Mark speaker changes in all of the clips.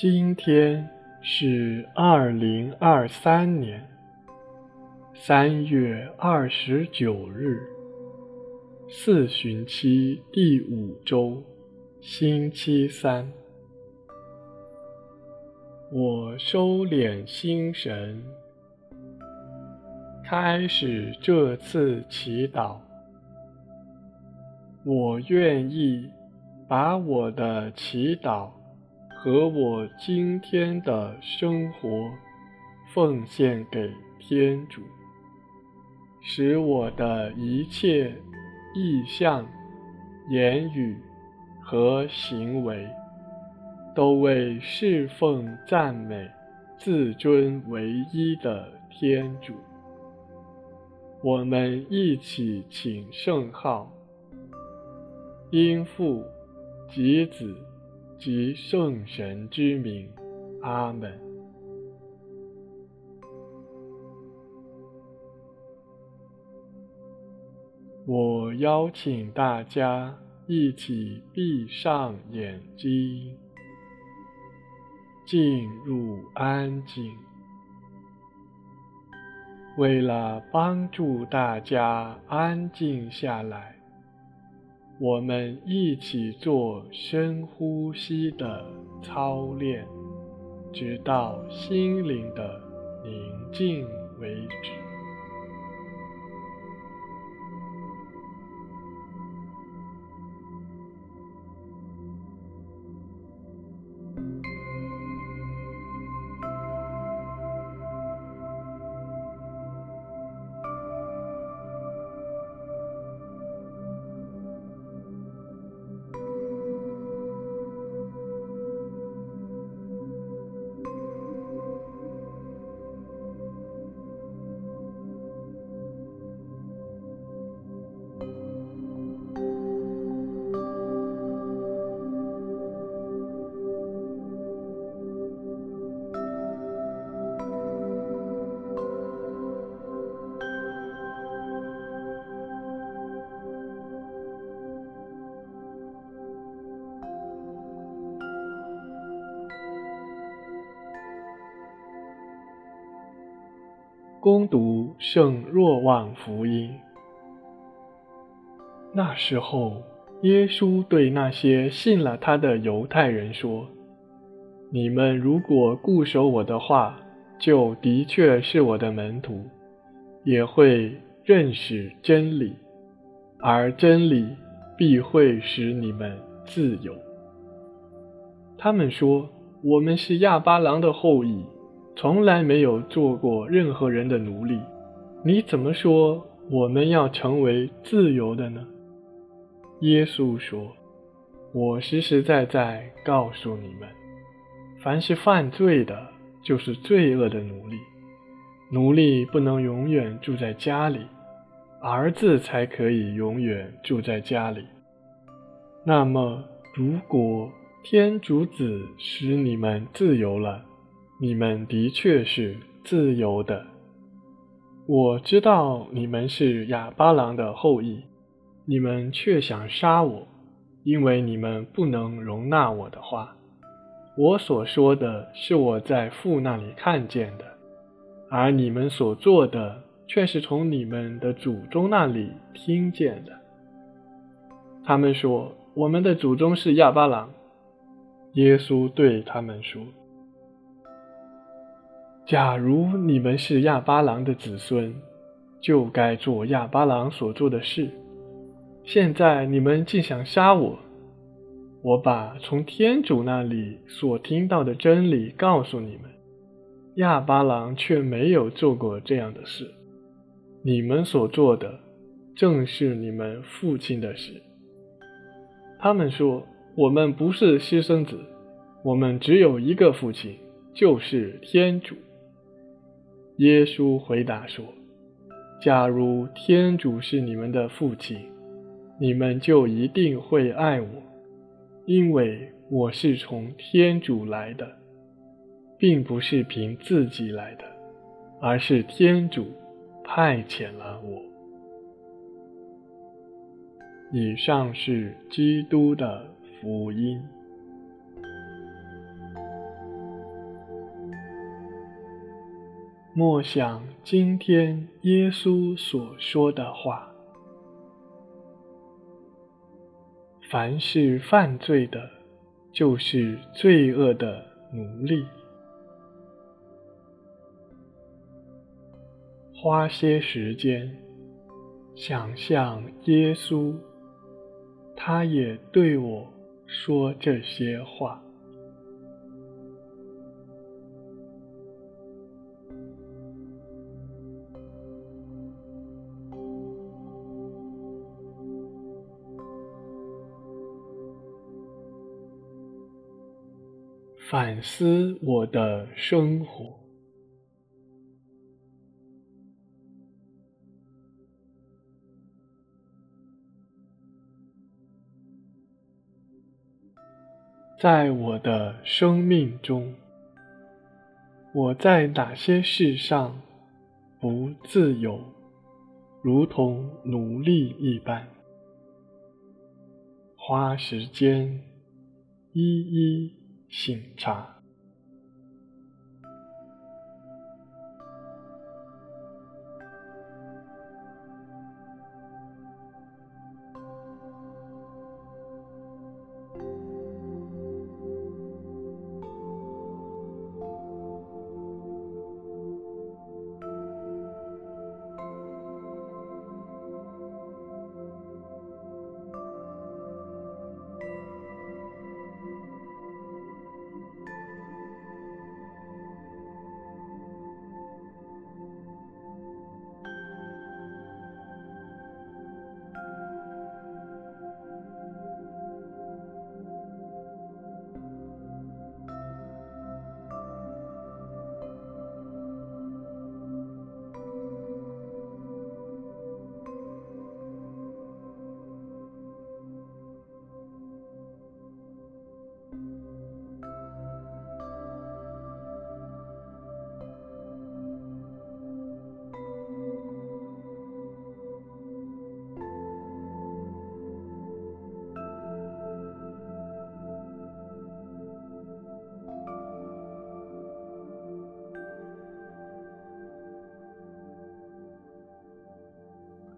Speaker 1: 今天是二零二三年三月二十九日，四旬期第五周，星期三。我收敛心神，开始这次祈祷。我愿意把我的祈祷和我今天的生活奉献给天主，使我的一切意向、言语和行为都为侍奉、赞美、自尊唯一的天主。我们一起请圣号。因父及子及圣神之名，阿门。我邀请大家一起闭上眼睛，进入安静。为了帮助大家安静下来。我们一起做深呼吸的操练，直到心灵的宁静。攻读圣若望福音。那时候，耶稣对那些信了他的犹太人说：“你们如果固守我的话，就的确是我的门徒，也会认识真理，而真理必会使你们自由。”他们说：“我们是亚巴郎的后裔。”从来没有做过任何人的奴隶，你怎么说我们要成为自由的呢？耶稣说：“我实实在在告诉你们，凡是犯罪的，就是罪恶的奴隶。奴隶不能永远住在家里，儿子才可以永远住在家里。那么，如果天主子使你们自由了，你们的确是自由的。我知道你们是亚巴郎的后裔，你们却想杀我，因为你们不能容纳我的话。我所说的是我在父那里看见的，而你们所做的却是从你们的祖宗那里听见的。他们说，我们的祖宗是亚巴郎。耶稣对他们说。假如你们是亚巴郎的子孙，就该做亚巴郎所做的事。现在你们竟想杀我，我把从天主那里所听到的真理告诉你们，亚巴郎却没有做过这样的事。你们所做的正是你们父亲的事。他们说：“我们不是私生子，我们只有一个父亲，就是天主。”耶稣回答说：“假如天主是你们的父亲，你们就一定会爱我，因为我是从天主来的，并不是凭自己来的，而是天主派遣了我。”以上是基督的福音。默想今天耶稣所说的话：凡是犯罪的，就是罪恶的奴隶。花些时间想象耶稣，他也对我说这些话。反思我的生活。在我的生命中，我在哪些事上不自由，如同奴隶一般？花时间一一省察。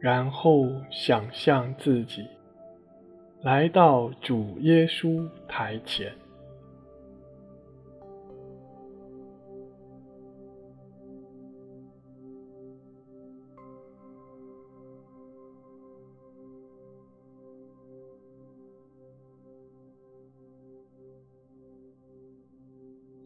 Speaker 1: 然后想象自己来到主耶稣台前，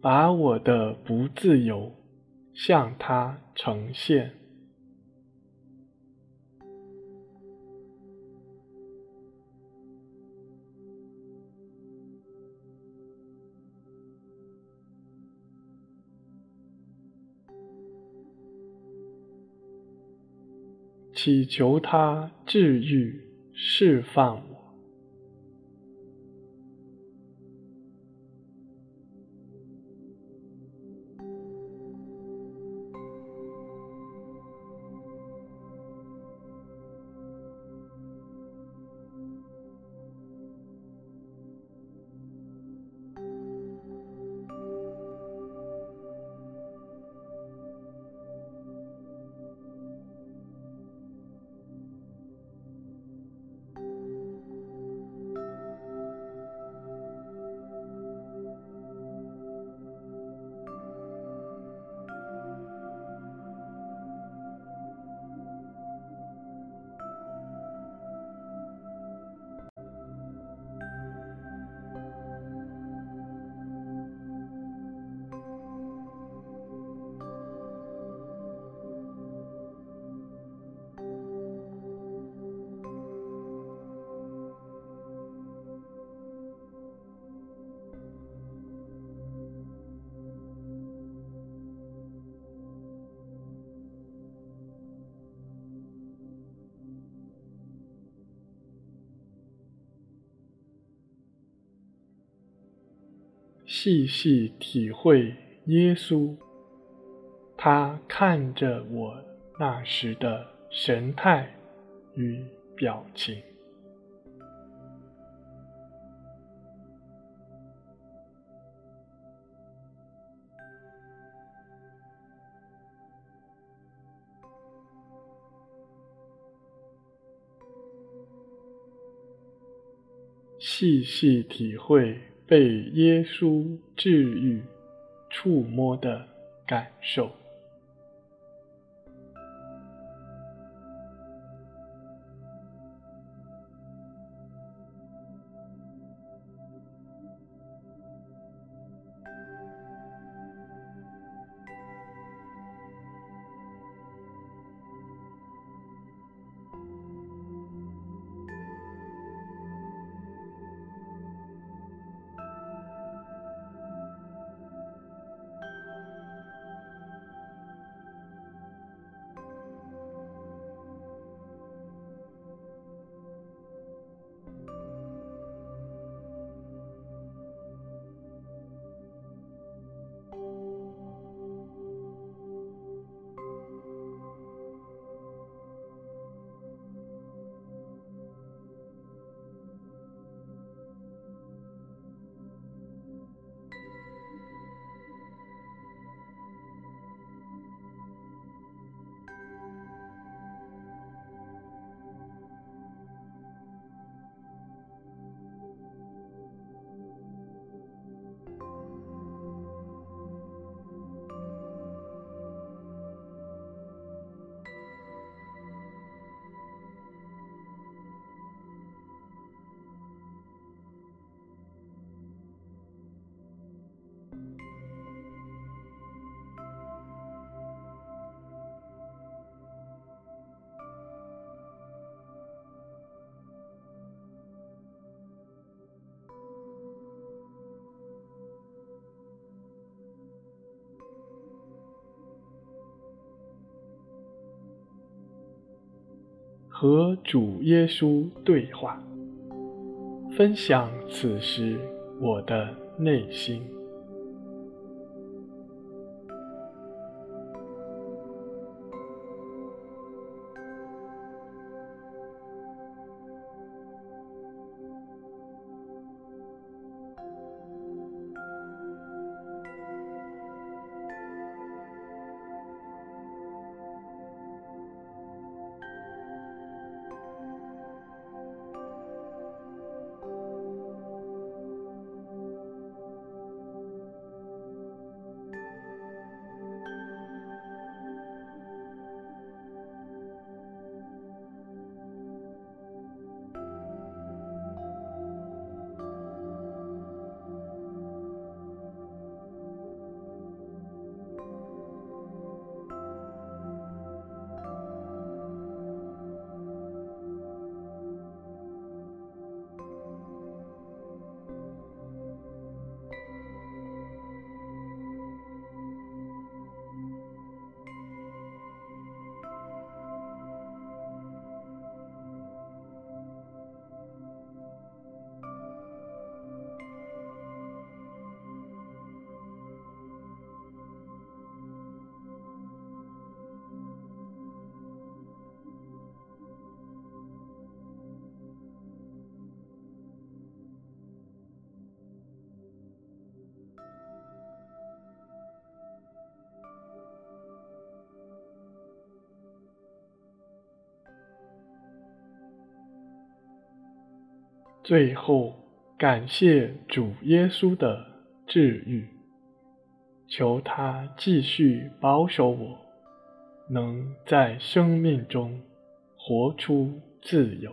Speaker 1: 把我的不自由向他呈现。祈求他治愈、释放。细细体会耶稣。他看着我那时的神态与表情。细细体会被耶稣治愈、触摸的感受。和主耶稣对话，分享此时我的内心。最后，感谢主耶稣的治愈，求他继续保守我，能在生命中活出自由。